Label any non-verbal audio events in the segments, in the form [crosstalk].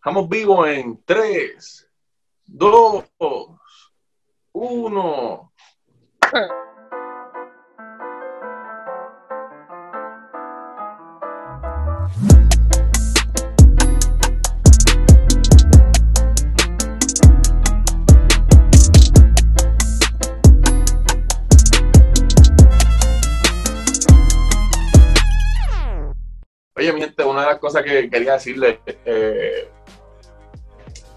Estamos vivos en 3, 2, 1. Oye, mi gente, una de las cosas que quería decirles, eh,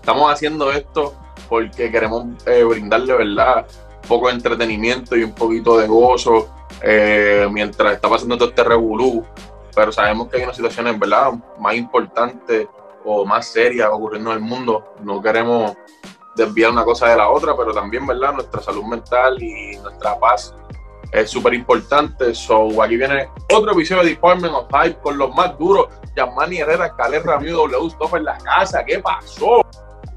estamos haciendo esto porque queremos eh, brindarle, ¿verdad? Un poco de entretenimiento y un poquito de gozo eh, mientras está pasando todo este revolú, pero sabemos que hay unas situaciones, ¿verdad?, más importantes o más serias ocurriendo en el mundo. No queremos desviar una cosa de la otra, pero también, ¿verdad?, nuestra salud mental y nuestra paz es súper importante. So, aquí viene otro episodio de Department of Hype con los más duros. Yamani Herrera, Caleb Ramiro, W Stop en la casa. ¿Qué pasó?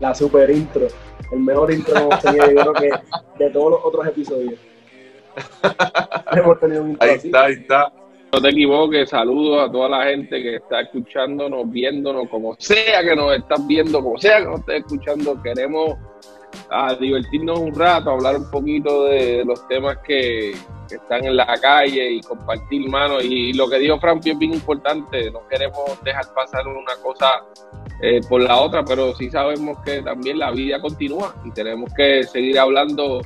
La super intro. El mejor intro que hemos tenido, yo creo que de todos los otros episodios. [laughs] hemos tenido un intro Ahí así. está, ahí está. No te equivoques, saludos a toda la gente que está escuchándonos, viéndonos, como sea que nos estás viendo, como sea que nos estés escuchando, queremos ah, divertirnos un rato, hablar un poquito de los temas que, que están en la calle y compartir manos. Y, lo que dijo Frankie es bien importante, no queremos dejar pasar una cosa eh, por la otra, pero sí sabemos que también la vida continúa y tenemos que seguir hablando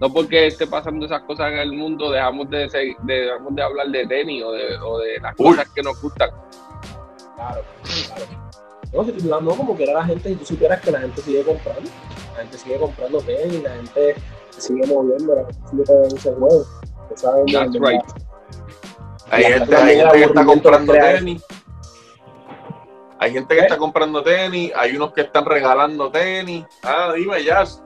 no porque esté pasando esas cosas en el mundo dejamos de, se- de- dejamos de hablar de tenis o de, o de las Uy. cosas que nos gustan. Claro, claro. No, si tú- no, como que era la gente, si tú supieras que la gente sigue comprando, la gente sigue comprando tenis, la gente sigue moviendo, la gente sigue teniendo ese juego. That's right. Hay gente, que está comprando tenis. Hay gente que ¿Eh? está comprando tenis, hay unos que están regalando tenis. Ah, dime, Jazz.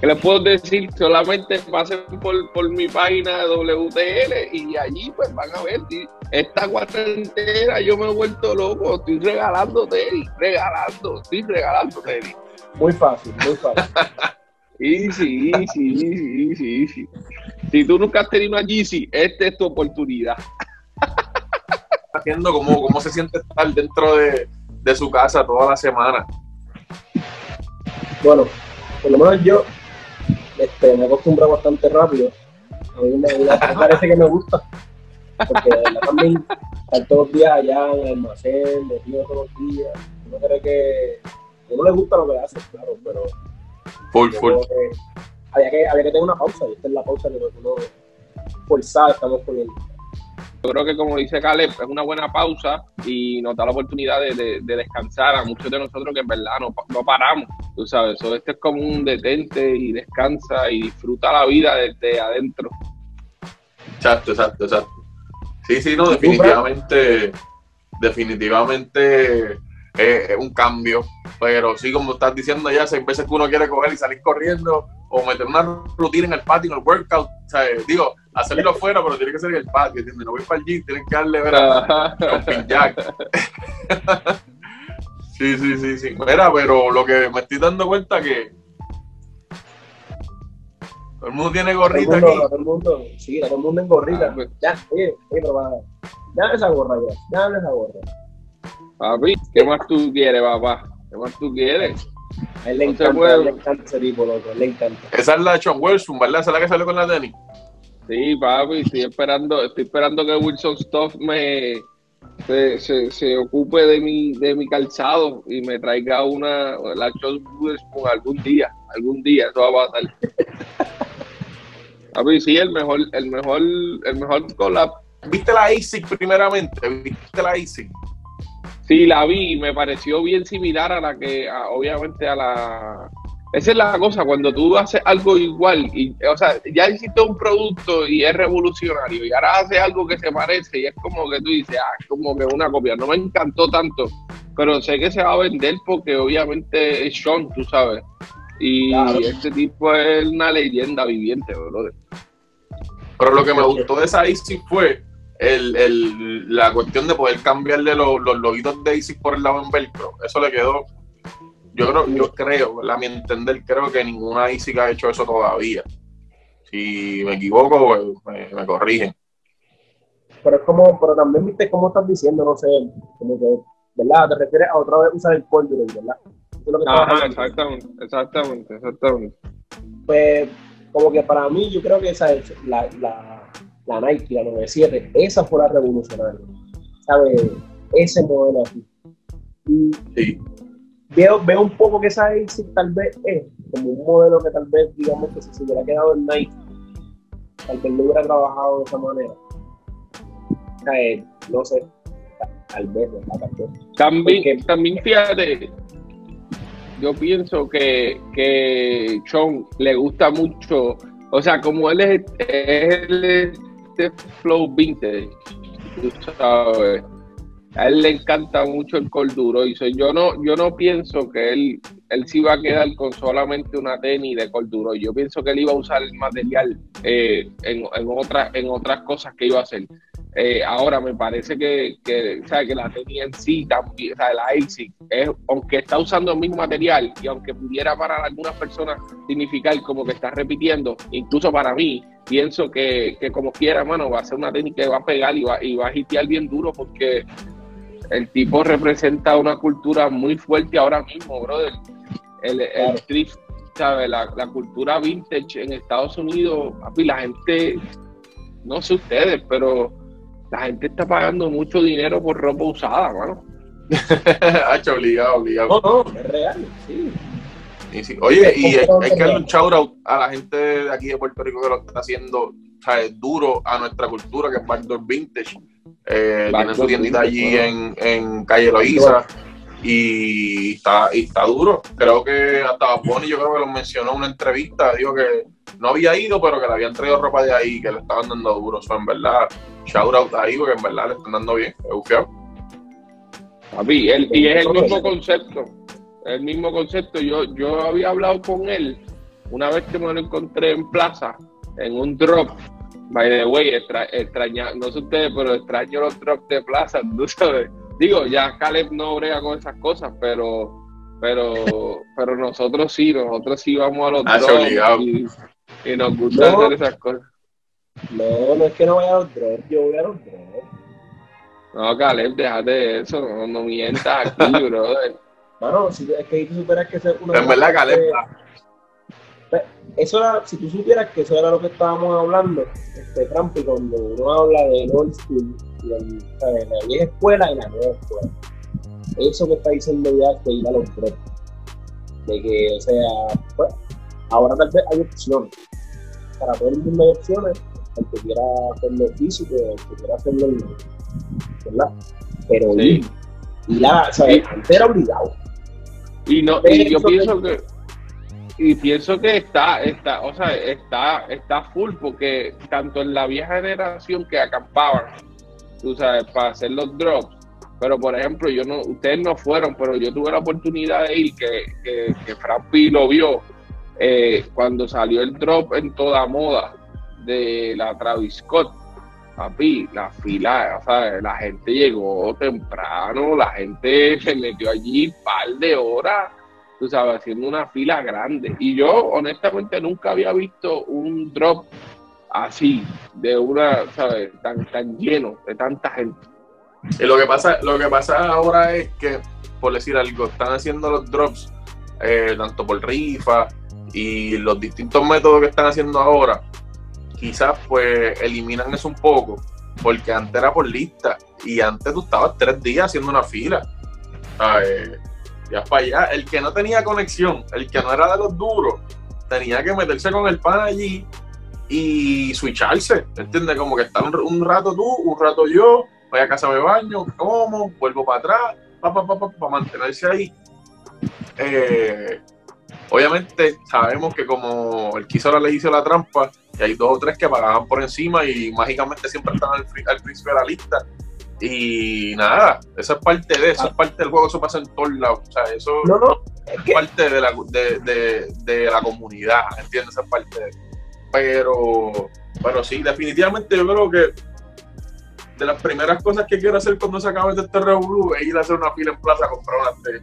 ¿Qué les puedo decir? Solamente pasen por, por mi página de WTL y allí pues van a ver. Esta cuarentena yo me he vuelto loco. Estoy regalando tenis, regalando, estoy regalando tenis. Muy fácil, muy fácil. [laughs] Easy, easy, easy, easy, easy. Si tú nunca has tenido una Yeezy, esta es tu oportunidad. Haciendo cómo, cómo se siente estar dentro de, de su casa toda la semana. Bueno, por lo menos yo este, me acostumbro bastante rápido. A mí me, me parece que me gusta. Porque verdad también estar todos los días allá en el almacén, de tío todos los días. Uno cree que a uno le gusta lo que hace, claro, pero Full, full. que había que había que tener una pausa y esta es la pausa que uno forzada estamos poniendo. Yo creo que como dice Caleb, es una buena pausa y nos da la oportunidad de, de- de descansar a muchos de nosotros que en verdad no, no paramos, tú sabes. So, este es como un detente y descansa y disfruta la vida desde adentro. Exacto, exacto, exacto. Sí, sí, no, ¿Y tú, definitivamente, definitivamente eh, es un cambio. Pero sí, como estás diciendo ya, hay veces que uno quiere coger y salir corriendo o meter una rutina en el patio, en el workout. O sea, digo, hacerlo afuera, pero tiene que ser en el patio, ¿entiendes? No voy para el gym, tienen que darle ver a jumping jack. [laughs] sí, sí, sí, sí. Mira, pero lo que me estoy dando cuenta que todo el mundo tiene Todo el gorrita mundo, aquí. todo el mundo, sí, todo el mundo en gorrita. Ah, pues. Ya, oye, oye, pero va, dame esa gorra ya, dame esa gorra. Papi, ¿qué más tú quieres, papá? ¿Qué más tú quieres? A él le No encanta, él le encanta ese tipo, loco, él le encanta. Esa es la de Sean Wilson, ¿verdad? Esa es la que salió con la tenis. Sí, papi, estoy esperando, estoy esperando que Wilson Stuff me se, se, se ocupe de mi, de mi calzado y me traiga una la John Witherspoon algún día, algún día, eso va a pasar. [laughs] Papi, sí, el mejor, el mejor, el mejor collab. ¿Viste la ASIC primeramente? ¿Viste la ASIC? Sí, la vi y me pareció bien similar a la que, a- obviamente, a la. Esa es la cosa, cuando tú haces algo igual, y, o sea, ya hiciste un producto y es revolucionario, y ahora haces algo que se parece, y es como que tú dices, ah, es como que una copia. No me encantó tanto, pero sé que se va a vender porque, obviamente, es Sean, tú sabes. Y Claro. este tipo es una leyenda viviente, brother. Pero lo que me gustó de esa ASIC fue el, el- la cuestión de poder cambiarle los, los loguitos de ASIC por el lado en velcro. Eso le quedó. Yo creo, yo creo, a mi entender, creo que ninguna ASIC ha hecho eso todavía. Si me equivoco, pues, me, me corrigen. Pero es como, pero también viste cómo estás diciendo, no sé, como que ¿verdad? Te refieres a otra vez usar el corduroy, ¿verdad? Ajá, exactamente, exactamente, exactamente. Pues, como que para mí, yo creo que esa es la, la, la Nike, la 97, esa fue la revolucionaria. ¿Sabes? Ese modelo así. Y Sí. veo, veo un poco que esa ASIC tal vez es como un modelo que tal vez, digamos, que si se hubiera quedado en Nike, tal vez no hubiera trabajado de esa manera. O sea, eh, no sé, tal vez, ¿verdad? Tal vez. También, Porque- también fíjate, yo pienso que, que Sean le gusta mucho, o sea, como él es, es el- este flow vintage, tú sabes, a él le encanta mucho el corduro y yo no, yo no pienso que él, él sí va a quedar con solamente una tenis de corduro, yo pienso que él iba a usar el material eh, en, en, otras, en otras cosas que iba a hacer. Eh, ahora me parece que, que, o sea, que la tenis en sí también, o sea, la ASIC, es, aunque está usando el mismo material y aunque pudiera para algunas personas significar como que está repitiendo, incluso para mí, pienso que, que como quiera, mano, va a ser una tenis que va a pegar y va, y va a hitear bien duro porque el tipo representa una cultura muy fuerte ahora mismo, brother. El, el Claro. thrift, ¿sabes? La, la cultura vintage en Estados Unidos, papi, la gente, no sé ustedes, pero la gente está pagando mucho dinero por ropa usada, mano. [laughs] Hacho, obligado, obligado. No, no, es real, sí. Y sí, Oye, y hay, hay que darle un shout out a la gente de aquí de Puerto Rico que lo está haciendo ¿sabes? duro a nuestra cultura, que es Backdoor Vintage. Eh, tiene Backdoor su tiendita Vintage, allí en, en calle Loíza y está, y está duro. Creo que hasta Bonnie, yo creo que lo mencionó en una entrevista, dijo que no había ido, pero que le habían traído ropa de ahí, que le estaban dando duro. O sea, en verdad, shout out ahí, porque en verdad le están dando bien. Es bufiado. Papi, él- y es el mismo concepto. El mismo concepto. Yo, yo había hablado con él una vez que me lo encontré en plaza, en un drop. By the way, extra- extraña, no sé ustedes, pero extraño los drops de plaza, [laughs] tú sabes. Digo, ya Caleb no brega con esas cosas, pero pero pero nosotros sí, nosotros sí vamos a los Ah, obligado. y, y nos gusta No. hacer esas cosas. No, no es que no vaya a los drops, yo voy a los drops. No, Caleb, déjate eso, no, no mientas aquí, [laughs] brother. Mano, si es que tú supieras que eso es una. En verdad, Caleb, Eso era, si tú supieras que eso era lo que estábamos hablando, este Trampi, cuando uno habla del old school, del- ¿sabes? la vieja escuela y la nueva escuela. Eso que está diciendo ya es que ir a los drops. De que, o sea, pues, ahora tal vez hay opciones. Para todo el mundo hay opciones. El que quiera hacerlo físico, el que quiera hacerlo, en- ¿verdad? Pero Sí. ir, ir a, ¿sabes? Sí. Antes era obligado. Y no, y yo pienso que y pienso que está, está, o sea, está, está full porque tanto en la vieja generación que acampaban, tú sabes, para hacer los drops, pero por ejemplo, yo no, ustedes no fueron, pero yo tuve la oportunidad de ir, que, que, que Franpi lo vio, eh, cuando salió el drop en toda moda de la Travis Scott. Papi, la fila, o sea, la gente llegó temprano, la gente se metió allí un par de horas, tú sabes, haciendo una fila grande. Y yo, honestamente, nunca había visto un drop así, de una, ¿sabes? Tan, tan lleno, de tanta gente. Y lo que pasa, lo que pasa ahora es que, por decir algo, están haciendo los drops, eh, tanto por rifa y los distintos métodos que están haciendo ahora, quizás pues eliminan eso un poco, porque antes era por lista y antes tú estabas tres días haciendo una fila. ¿sabes? Ya para allá. El que no tenía conexión, el que no era de los duros, tenía que meterse con el pan allí y switcharse, ¿entiendes? Como que estar un, un rato tú, un rato yo, voy a casa, me baño, como, vuelvo para atrás, para pa, pa, pa, mantenerse ahí. Eh, obviamente sabemos que como el que hizo la ley hizo la trampa, y hay dos o tres que pagaban por encima y mágicamente siempre están al, principio de la lista. Y nada, eso es parte de eso, es parte del juego, eso pasa en todos lados. O sea, eso No, no, es es que parte de la, de, de, de la comunidad, ¿entiendes? Esa parte de pero, pero sí, definitivamente yo creo que de las primeras cosas que quiero hacer cuando se acabe este revolú es ir a hacer una fila en plaza a comprar una.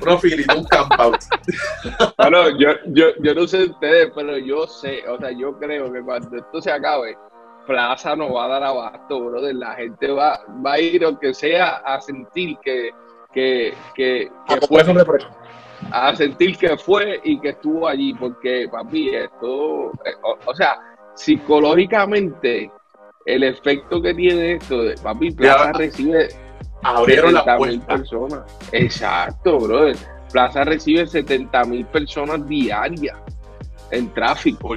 Una filita, un camp out. [laughs] Bueno, yo, yo, yo no sé ustedes, pero yo sé, o sea, yo creo que cuando esto se acabe, Plaza no va a dar abasto, brother. La gente va, va a ir, aunque sea, a sentir que, que, que, que fue sobre precio. A sentir que fue y que estuvo allí, porque papi, esto, eh, o, o sea, psicológicamente, el efecto que tiene esto, de, papi, Plaza Ya. recibe Abrieron la 70 mil puerta. personas. Exacto, brother. Plaza recibe 70 mil personas diarias en tráfico.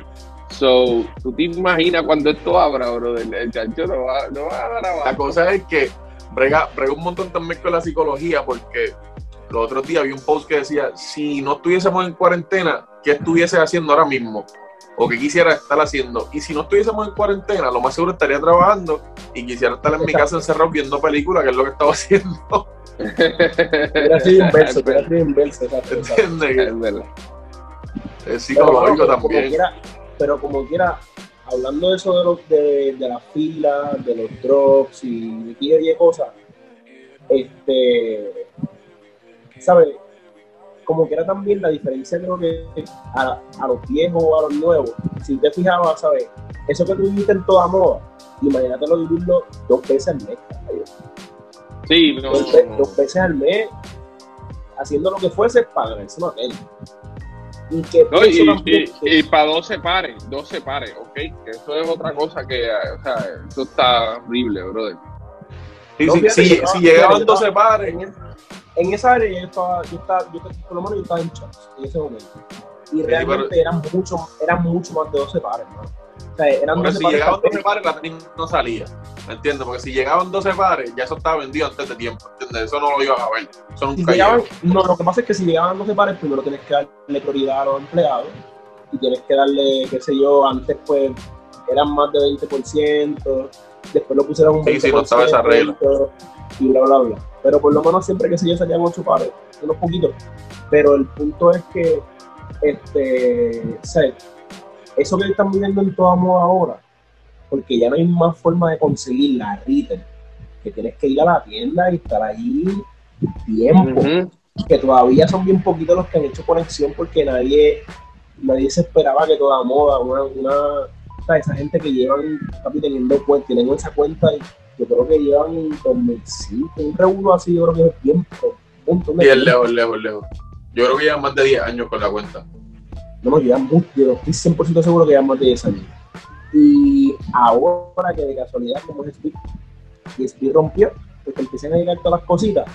So, tú te imaginas cuando esto abra, brother, el chancho no va, no va a dar La abajo. cosa es que brega, brega un montón también con la psicología, porque los otros días vi un post que decía, si no estuviésemos en cuarentena, ¿qué estuviese haciendo ahora mismo? O qué quisiera estar haciendo. Y si no estuviésemos en cuarentena, lo más seguro estaría trabajando y quisiera estar en mi casa encerrado viendo películas, que es lo que estaba [laughs] haciendo. Hubiera sido inverso, hubiera sido inverso. ¿Entiendes? Es Pero, psicológico como también. quiera, pero como quiera, hablando de eso de, los, de, de las filas, de los drops y de y cosas, este, ¿sabes? Como quiera también la diferencia creo que a, a los viejos o a los nuevos, si te fijabas, ¿sabes? Eso que tú viviste en toda moda, imagínatelo vivirlo dos veces al mes. caballo. Sí, no, dos, ve- no, no. dos veces al mes, haciendo lo que fuese para ganarse una tele. Y que No, y, también- y, para 12 pares, 12 pares, ¿ok? Que Eso es otra cosa que, eh, o sea, eso está horrible, brother. Sí, No, sí, fíjate, si, llegaban yo 12 estaba- pares, En, esa área yo estaba, yo estaba, yo, por lo menos yo estaba en Champs en ese momento. Y realmente eran, mucho, eran mucho más de 12 pares, ¿no? O sea, eran Porque 12 si pares. llegaban para- 12 pares, la tenis no salía. ¿Me entiendes? Porque si llegaban 12 pares, ya eso estaba vendido antes de tiempo. ¿Entiendes? Eso no lo ibas a ver. Eso si nunca llegaban, no, lo que pasa es que si llegaban 12 pares, primero tienes que darle prioridad a los empleados y tienes que darle, qué sé yo, antes pues eran más de 20%, después lo pusieron un Sí, sí, no estaba esa regla. Y bla, bla, bla. Pero por lo menos siempre que sé yo salían 8 pares, unos poquitos. Pero el punto es que, este, sea, eso que están viviendo en toda moda ahora, porque ya no hay más forma de conseguir la retail, que tienes que ir a la tienda y estar ahí tiempo que todavía son bien poquitos los que han hecho conexión porque nadie nadie se esperaba que toda moda, una, una sea, esa gente que llevan, papi, teniendo cuenta, tienen esa cuenta y yo creo que llevan 2005, un reúno así, yo creo que es tiempo, un tiempo. lejos, lejos, lejos. Yo creo que llevan más de 10 años con la cuenta. No, no, llevan mucho, yo estoy 100% seguro que llevan más de 10 años. Y ahora que de casualidad, como es Speed, y Speed rompió, pues que empiezan a llegar todas las cositas,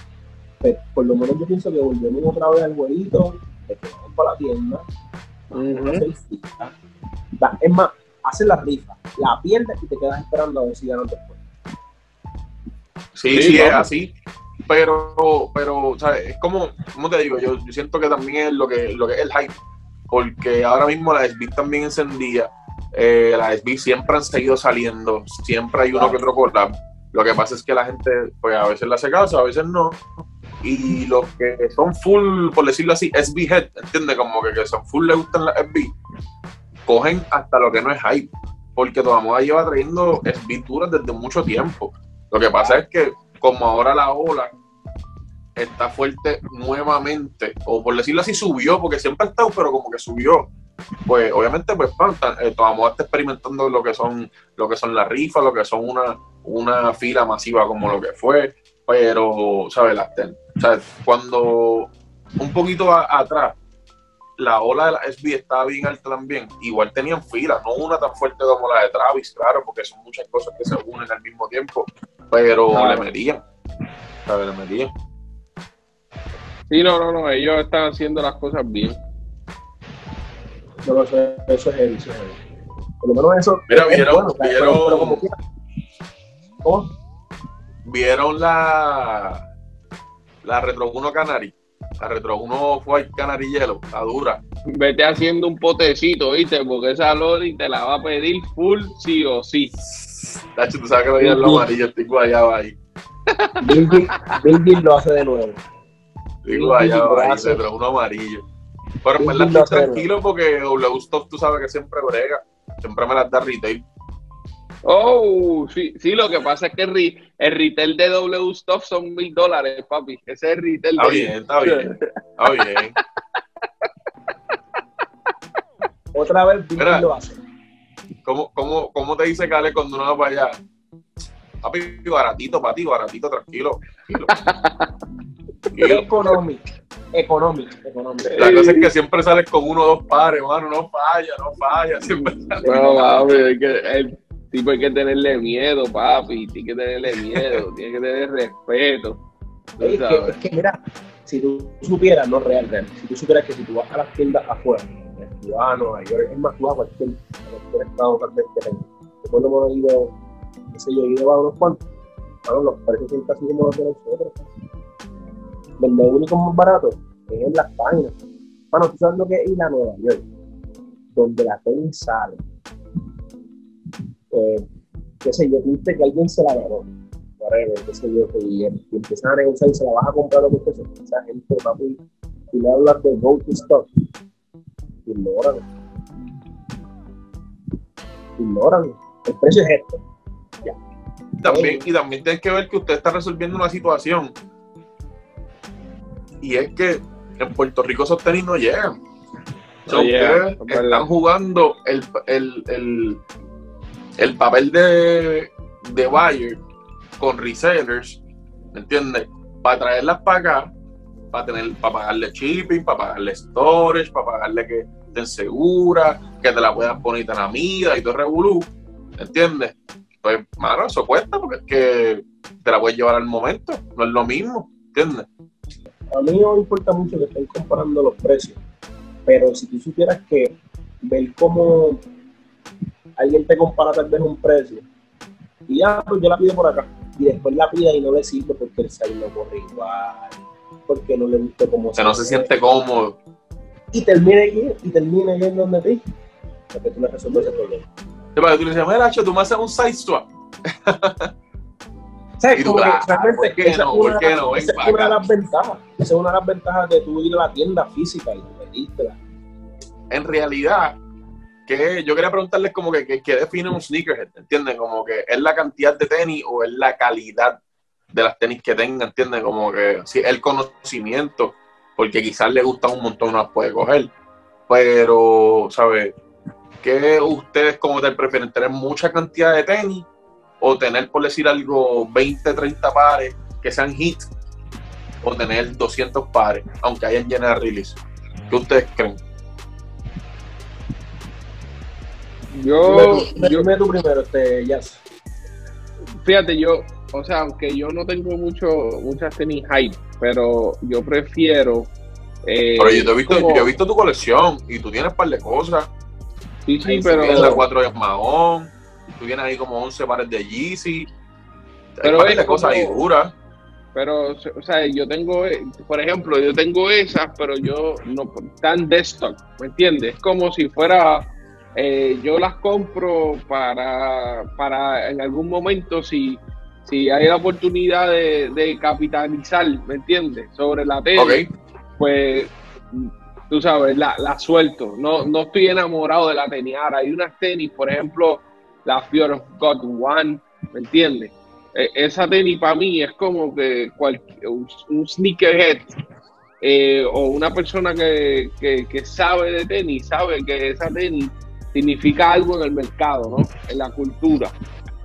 pues por lo menos yo pienso que volvemos otra vez al jueguito, de que vamos para la tienda, Ujú. hacer fila. Da- Es más, haces la rifa, la pierdes y te quedas esperando a ver si ganas después. Sí, Sí, sí, es así. Pero, pero, ¿sabes? Es como, como te digo, yo, yo siento que también es lo que, lo que es el hype. Porque ahora mismo la SB también encendía. Eh, la SB siempre han seguido saliendo. Siempre hay uno que otro collab. Lo que pasa es que la gente, pues a veces le hace caso, a veces no. Y los que son full, por decirlo así, SB head, ¿entiendes? Como que, que son full le gustan las SB, cogen hasta lo que no es hype. Porque toda lleva trayendo SB duras desde mucho tiempo. Lo que pasa es que como ahora la ola está fuerte nuevamente, o por decirlo así, subió, porque siempre ha estado, pero como que subió. Pues obviamente, pues pan, tan- eh, está experimentando lo que son, lo que son las rifas, lo que son una, una fila masiva como lo que fue, pero, ¿sabes? Las ten- ¿sabes? Cuando un poquito atrás, la ola de la SB estaba bien alta también, igual tenían filas, no una tan fuerte como la de Travis, claro, porque son muchas cosas que se unen al mismo tiempo, pero Claro. le metían, ¿sabes? Le metían. Sí, no, no, no, ellos están haciendo las cosas bien. No, no, eso, eso es heavy, eso es heavy. Por lo menos eso. Mira, vieron- bueno, pero- vieron- pero como quiera. ¿Cómo? ¿Vieron la, la Retro 1 Canary? La Retro 1 White Canary Yellow, la dura. Vete haciendo un potecito, ¿viste? Porque esa Lori te la va a pedir full sí o sí. Tacho, tú sabes que lo vi en lo amarillo, estoy guayado ahí. Bill lo hace de nuevo. Estoy guayado ahí. Retro 1 amarillo. Pero en verdad lo estoy tranquilo porque W Stop tú sabes que siempre brega. Siempre me las da retail. Oh, sí, sí, lo que pasa es que el, re- el retail de W Stuff son mil dólares, papi. Ese es el retail Está de bien, está bien. Está bien. [laughs] Otra vez Mira. Lo hace. ¿Cómo, cómo, cómo te dice Cale cuando uno va para allá? Papi, baratito para ti, baratito, tranquilo. tranquilo. [laughs] Economic. Economic. Economic. La cosa es que siempre sales con uno o dos pares, mano. No falla, no falla. Siempre sales. No, papi, hay que, el tipo hay que tenerle miedo, papi. Tiene que tenerle miedo, [laughs] tiene que tener respeto. tú Es que, sabes. es que, mira, si tú supieras, no real, real, si tú supieras que si tú vas a las tiendas afuera, en Cuba, Nueva York, es más, tú vas a cualquier, a cualquier estado tal vez que tengas. Después hemos ido, qué sé yo, he ido a unos cuantos, claro, los precios son casi como los de nosotros. Donde único más barato es en las páginas. Bueno, tú sabes lo que es ir a Nueva York, donde la tenis sale. Eh, qué sé yo, viste que alguien se la ganó whatever, qué sé yo, y, y empiezan a negociar y se la vas a comprar lo que fuese, esa gente, papi, y le hablas de go to stock, ignoran. Ignoran. El precio es esto. También, y también tienes que ver que usted está resolviendo una situación. Y es que en Puerto Rico esos tenis no llegan. O sea, No llegan, ustedes es verdad. están jugando el, el, el, el papel de, de buyer con resellers, ¿me entiendes? Para traerlas para acá, para tener, para pagarle shipping, para pagarle storage, para pagarle que estén seguras, que te la puedan poner tan amida y todo revolú, ¿me entiendes? Pues, mano, eso cuesta porque es que te la puedes llevar al momento, no es lo mismo, ¿entiendes? A mí no me importa mucho que estén comparando los precios, pero si tú supieras que ver cómo alguien te compara tal vez un precio, y ya, pues yo la pido por acá, y después la pida y no le sirve porque el site no corre igual, porque no le gusta como O sea, no se siente cómodo. y termine aquí y termine yendo donde ti para que tú le resuelvas ese problema. Sí, para que tú le dices, mira, tú me haces un side swap. [laughs] ¿Sabes? Y tú, Como que ah, realmente ¿por qué no? esa es una de las ventajas. Esa es una de las ventajas de tú ir a la tienda física y pedírtela. En realidad, yo quería preguntarles como que, que define un sneakerhead, ¿entienden? Como que es la cantidad de tenis o es la calidad de las tenis que tenga, ¿entienden? Como que sí, el conocimiento, porque quizás le gustan un montón, no las puede coger. Pero, ¿sabes? ¿Qué ustedes como tal prefieren? ¿Tener mucha cantidad de tenis o tener, por decir algo, 20, 30 pares que sean hits? O tener 200 pares, aunque hayan general release. ¿Qué ustedes creen? Yo, Dime yo, dime tú primero, este, Jazz. fíjate, yo, o sea, aunque yo no tengo mucho, muchas tenis hype, pero yo prefiero. eh, Pero yo te he visto, como- yo he visto tu colección y tú tienes un par de cosas. Sí, sí, Ahí pero. Tienes la 4 de Mahón, tú tienes ahí como 11 pares de Yeezy. Hay Pero es de cosas ahí duras. Pero, o sea, yo tengo, eh, por ejemplo, yo tengo esas, pero yo no están de stock, ¿me entiendes? Es como si fuera, eh, yo las compro para, para en algún momento, si, si hay la oportunidad de, de capitalizar, ¿me entiendes? Sobre la tele, Ok. pues, tú sabes, la, la suelto. No, no estoy enamorado de la tenis. Ahora, hay unas tenis, por ejemplo, la Fear of God One, ¿me entiendes? Eh, esa tenis para mí es como que cualquier, un, un sneakerhead eh, o una persona que, que, que sabe de tenis, sabe que esa tenis significa algo en el mercado, ¿no? En la cultura.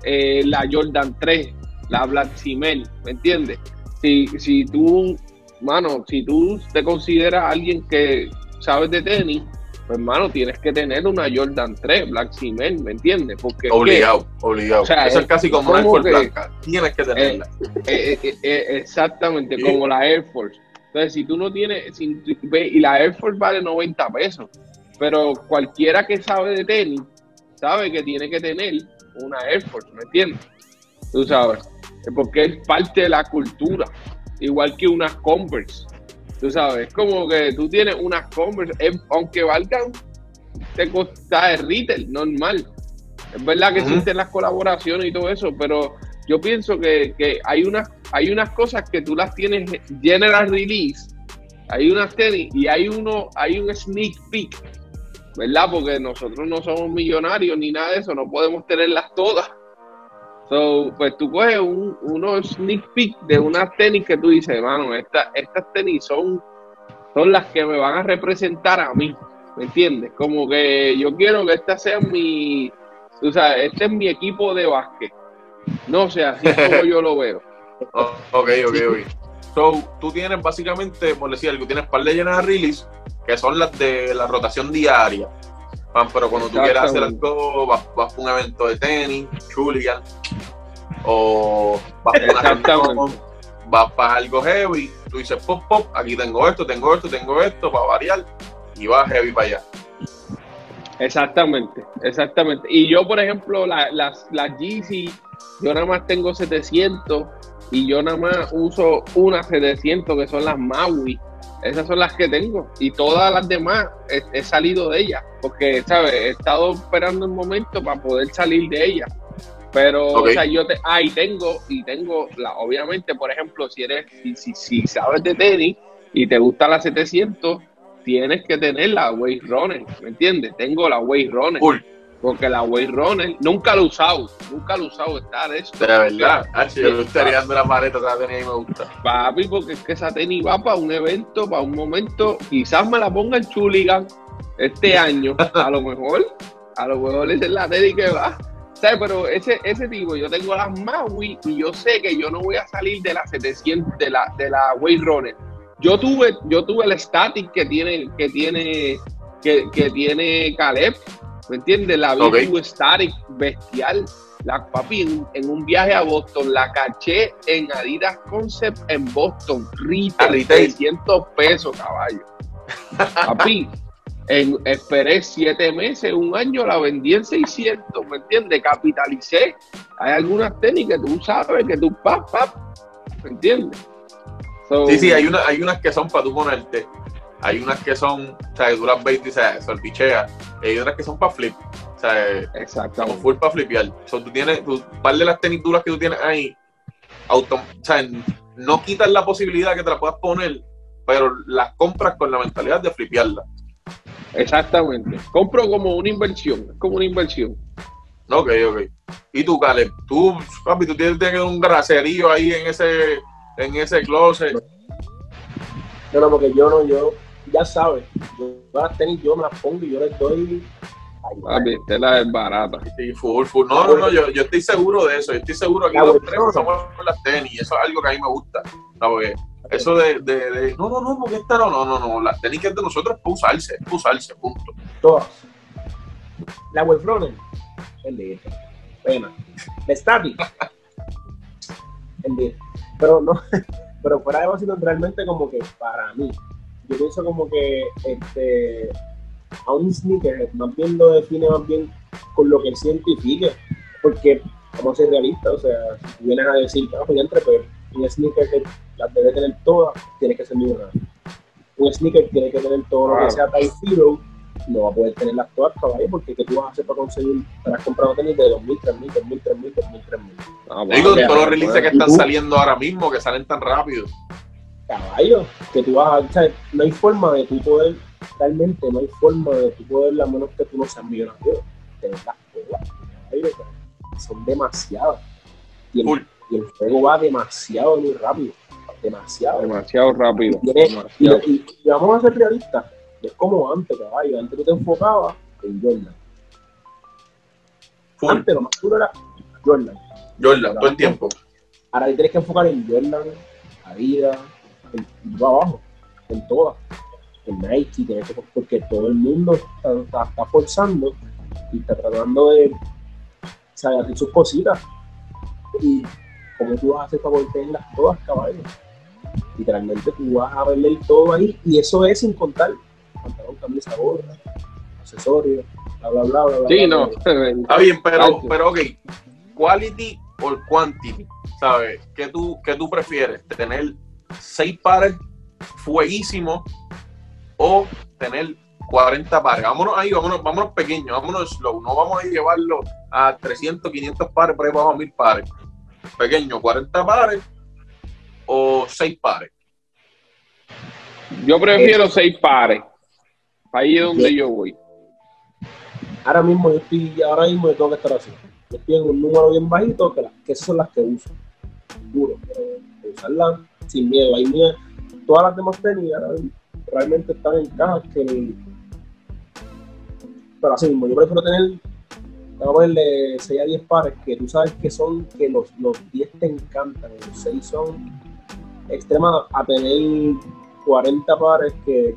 Eh, la Jordan 3, la Black Cement, ¿me entiendes? Si, si tú, mano, si tú te consideras alguien que sabes de tenis, pues, mano, tienes que tener una Jordan 3, Black Cement, ¿me entiendes? Porque Obligado, obligado. O sea, Eso es es casi como una Air Force que- blanca. Tienes que tenerla. Eh, eh, exactamente, Sí. como la Air Force. Entonces, si tú no tienes, si- y la Air Force vale 90 pesos, pero cualquiera que sabe de tenis sabe que tiene que tener una Air Force, ¿me entiendes? Tú sabes, porque es parte de la cultura, igual que unas Converse. Tú sabes, es como que tú tienes unas Converse, aunque valgan, te cuesta el retail, normal. Es verdad que existen las colaboraciones y todo eso, pero yo pienso que, que hay, unas, hay unas cosas que tú las tienes general release, hay unas tenis y hay uno, hay un sneak peek, ¿verdad? Porque nosotros no somos millonarios ni nada de eso, no podemos tenerlas todas. So, pues tú coges un, unos sneak peek de unas tenis que tú dices, hermano, esta, estas tenis son, son las que me van a representar a mí, ¿me entiendes? Como que yo quiero que esta sea mi, tú sabes, este es mi equipo de básquet. No sé, así es como yo lo veo. Oh, [laughs] ok, ok, ok. So, tú tienes básicamente, por decir algo, tienes par de llenas de release, que son las de la rotación diaria. Pero cuando tú quieras hacer algo, vas, vas a un evento de tenis, chuligan, o vas a una reunión, vas para algo heavy, tú dices pop pop, aquí tengo esto, tengo esto, tengo esto, para variar, y vas heavy para allá. Exactamente, exactamente. Y yo, por ejemplo, la- las, las Yeezy, yo nada más tengo 700 y yo nada más uso unas 700 que son las Maui. Esas son las que tengo. Y todas las demás he, he salido de ellas. Porque, ¿sabes? He estado esperando un momento para poder salir de ellas. Pero, Ok. o sea, yo te, ah, y tengo, y tengo, la, obviamente, por ejemplo, si eres, si, si, si sabes de tenis y te gusta la 700, tienes que tener la Wave Runner, ¿me entiendes? Tengo la Wave Runner. Cool, Porque la Wave Runner nunca la he usado, nunca la he usado, está de esto. de verdad. Ah, yo estaría dando la maleta, esa tenis ahí me gusta. Papi, porque es que esa tenis va para un evento, para un momento, quizás me la ponga el Chuligan este [laughs] año, a lo mejor, a lo mejor esa es la tenis que va. ¿Sabes? Pero ese, ese tipo, yo tengo las Maui y yo sé que yo no voy a salir de la 700, de la, de la Runner. Yo tuve, yo tuve el static que tiene, que tiene, que, que tiene Caleb, ¿me entiendes? La Ok. Vivo Static bestial. La papi en, en un viaje a Boston, la caché en Adidas Concept en Boston, A retail, retail. 300 pesos, caballo. Papi, [laughs] en, esperé siete meses, un año, la vendí en 600, ¿me entiendes? Capitalicé. Hay algunas tenis que tú sabes que tú pap, pap, ¿me entiendes? So, Sí, sí, hay, una, hay unas que son para tú ponerte. Hay unas que son, o sea, que tú las ves y dices, solpichea. Y hay otras que son para flip. O sea, estamos full para flipear. So, tú tienes, tú, par de las tenis duras que tú tienes ahí, auto, o sea, no quitas la posibilidad que te la puedas poner, pero las compras con la mentalidad de flipearla. Exactamente. Compro como una inversión, es como una inversión. Ok, ok. Y tú, Caleb, tú, papi, tú tienes, tienes un graserío ahí en ese, en ese closet. No, no, porque yo no, yo, ya sabes, yo las tenis yo me las pongo y yo les doy. Papi, tela es barata. Sí, full, full. No, no, no, yo, yo estoy seguro de eso. Yo estoy seguro que Ah, los tres usamos las tenis. y Eso es algo que a mí me gusta. No, porque eso de, de, de, no, no, no, porque esta no, no, no, no. Las tenis que es de nosotros es para usarse, es para usarse, punto. todas. La Webfronen, bendito. Pena. La Static, [laughs] bendito. Pero no, [laughs] pero fuera de vacilo, realmente como que para mí, yo pienso como que este a un sneaker más bien lo define más bien con lo que él se identifique. Porque vamos a ser realistas, o sea, si vienes a decir, ah, pues ya entre, pues un sneaker que las debe tener todas, tiene que ser millonario. Un sneaker tiene que tener todo lo que sea Type Zero, no va a poder tener las todas caballo, porque ¿qué tú vas a hacer para conseguir? Te has comprado tenis de 2.000, 3.000, 2.000, 3.000, 2.000, 3.000. Ah, Yo digo, todos los releases que están saliendo ahora mismo, que salen tan rápido. Caballo, que tú vas a, o sea, no hay forma de tú poder, realmente no hay forma de tú poder, a menos que tú no seas millonario, tener las todas. caballo, son demasiadas. Y el, y el juego va demasiado muy rápido, demasiado. Demasiado rápido. Tiene- y, demasiado. y- y vamos a ser realistas, es como antes, caballo, antes tú te enfocabas en Jordan. Full. Antes lo más duro era Jordan. Jordan, todo el tiempo. Ahora te tienes que enfocar en Jordan, Adidas, va abajo, en todas. En Nike, porque todo el mundo está, está- está forzando y está tratando de hacer sus cositas. Y como tú vas a hacer para poder tenerlas todas, caballo. Literalmente tú vas a verle todo ahí y eso es sin contar pantalón, camisa, gorra, accesorios, bla, bla, bla, bla, bla. Sí, bla, no. [laughs] Está bien, pero, pero ok, quality o quantity, ¿sabes? ¿Qué tú, qué tú prefieres? ¿Tener seis pares fueguísimos o tener 40 pares? Vámonos ahí, vámonos, vámonos pequeños, vámonos slow, no vamos a llevarlo a 300, 500 pares, por ahí vamos a 1000 pares. Pequeño, 40 pares o 6 pares. Yo prefiero seis pares. Ahí es donde yo voy. ahora mismo yo estoy, ahora mismo yo tengo que estar así. Yo estoy en un número bien bajito, que, las- que esas son las que uso. Duro, pero usarlas sin miedo. Hay miedo. Todas las demás ahora realmente están en cajas que. Pero así mismo, yo prefiero tener, vamos a ponerle 6 a 10 pares que tú sabes que son, que los, los 10 te encantan, los 6 son extrema a tener 40 pares que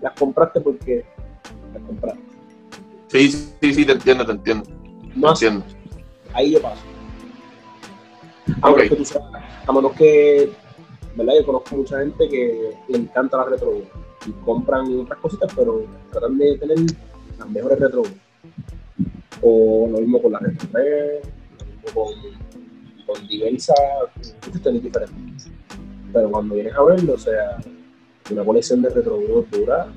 las compraste porque las compraste. Sí, sí, sí, te entiendo, te entiendo. No Te entiendo. ahí yo paso. A Ok. menos que tú seas- a menos que, ¿verdad? Yo conozco mucha gente que le encanta la retro y compran otras cositas, pero tratan de tener las mejores retro O lo mismo con la retro 3, lo mismo con, con diversas muchos tenis diferentes. Pero cuando vienes a verlo, o sea, una colección de retro dura.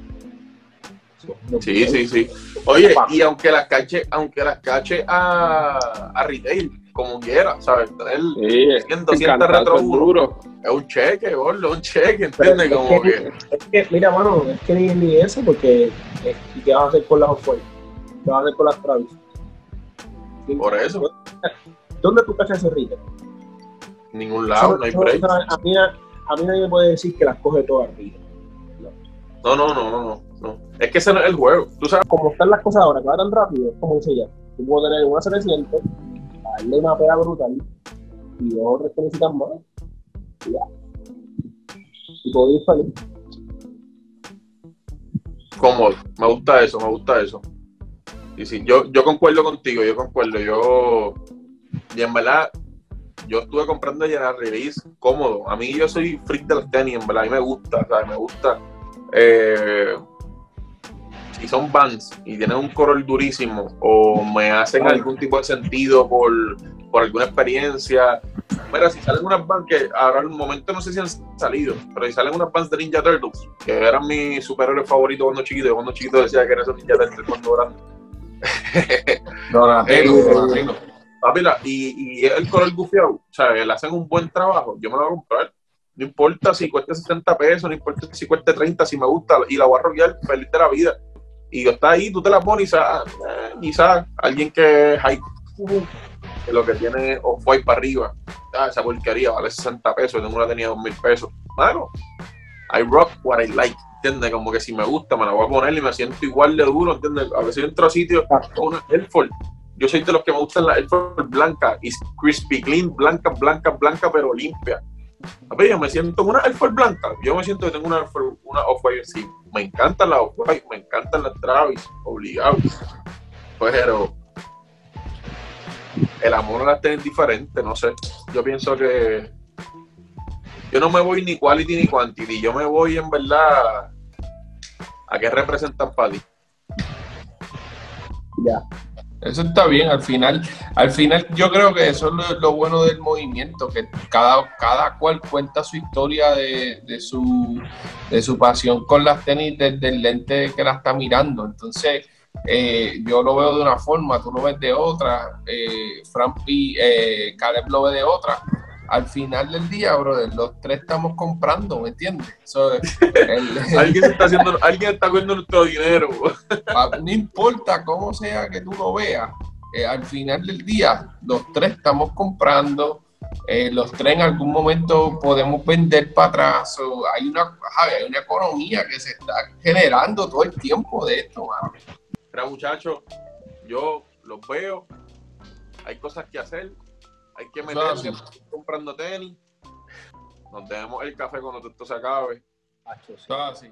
Sí, sí, sí. Oye, y aunque las cache, aunque las cache a, a retail, como quiera, ¿sabes? Tener Sí, 100, 200 cantazo retro uno. duro. es un cheque, gordo, un cheque, Pero ¿entiendes? es Como que- que, Es que, mira, mano, es que ni, ni eso, porque eh, ¿y ¿qué vas a hacer con las off ¿Qué vas a hacer con las Travis? por eso, ¿Dónde tú cachas ese retail? ningún lado, no hay break. a, mí, a mí nadie me puede decir que las coge todas retail. No, no, no, no, no, no. Es que ese no es el juego. Tú sabes, Como están las cosas ahora, que va tan rápido, como dice ya. Tú puedes tener una 700, darle una brutal y dos o tres que necesitan más. Y ya. Puedo ir feliz. cómodo. Me gusta eso, me gusta eso. Y sí, yo, yo concuerdo contigo, yo concuerdo. Yo, y en verdad, yo estuve comprando ya release cómodo. A mí yo soy freak de los tenis, en verdad, a mí me gusta. Me gusta. Eh, si son Vans y tienen un color durísimo o me hacen algún tipo de sentido por, por alguna experiencia. Mira, si salen unas Vans que ahora en el momento no sé si han salido, pero si salen unas Vans de Ninja Turtles, que eran mis superhéroes favoritos cuando chiquito, cuando chiquito decía que eran esos Ninja Turtles cuando grande. Donatello, Donatello. Y, y el color gufiado, o sea, le hacen un buen trabajo, yo me lo voy a comprar. No importa si cuesta 60 pesos, no importa si cueste 30, si me gusta y la voy a rockear feliz de la vida. Y está ahí, tú te la pones, quizás, eh, quizás alguien que es que lo que tiene off-white para arriba, ah, esa porquería vale 60 pesos, tengo una tenía 2 mil pesos. Claro, I rock what I like, ¿entiendes? Como que si me gusta, me la voy a poner y me siento igual de duro, ¿entiendes? A veces entro a sitios con una. Yo soy de los que me gustan las Air Force blanca y crispy clean, blanca, blanca, blanca, pero limpia. Yo me siento en una Air blanca. Yo me siento que tengo una, una Off-White sí. Me encantan las Off-White, me encantan las Travis, obligado. Pero el amor a las tenis diferente, no sé. Yo pienso que yo no me voy ni quality ni quantity. Yo me voy en verdad a qué representan para ti. Ya. Eso está bien, al final, al final yo creo que eso es lo, bueno del movimiento, que cada, cada cual cuenta su historia de, de su, de su pasión con las tenis desde el lente que la está mirando. Entonces, eh, yo lo veo de una forma, tú lo ves de otra, eh, Frampi, eh, Caleb lo ve de otra. Al final del día, brother, los tres estamos comprando, ¿me entiendes? So, [laughs] Alguien está [laughs] haciendo, alguien está cogiendo nuestro dinero. No importa cómo sea que tú lo veas, eh, al final del día los tres estamos comprando, eh, los tres en algún momento podemos vender para atrás, o hay, una, hay una economía que se está generando todo el tiempo de esto, mano. Mira, muchachos, yo los veo. Hay cosas que hacer. Hay que meterse comprando tenis. Nos demos el café cuando esto se acabe. Hacho, sí.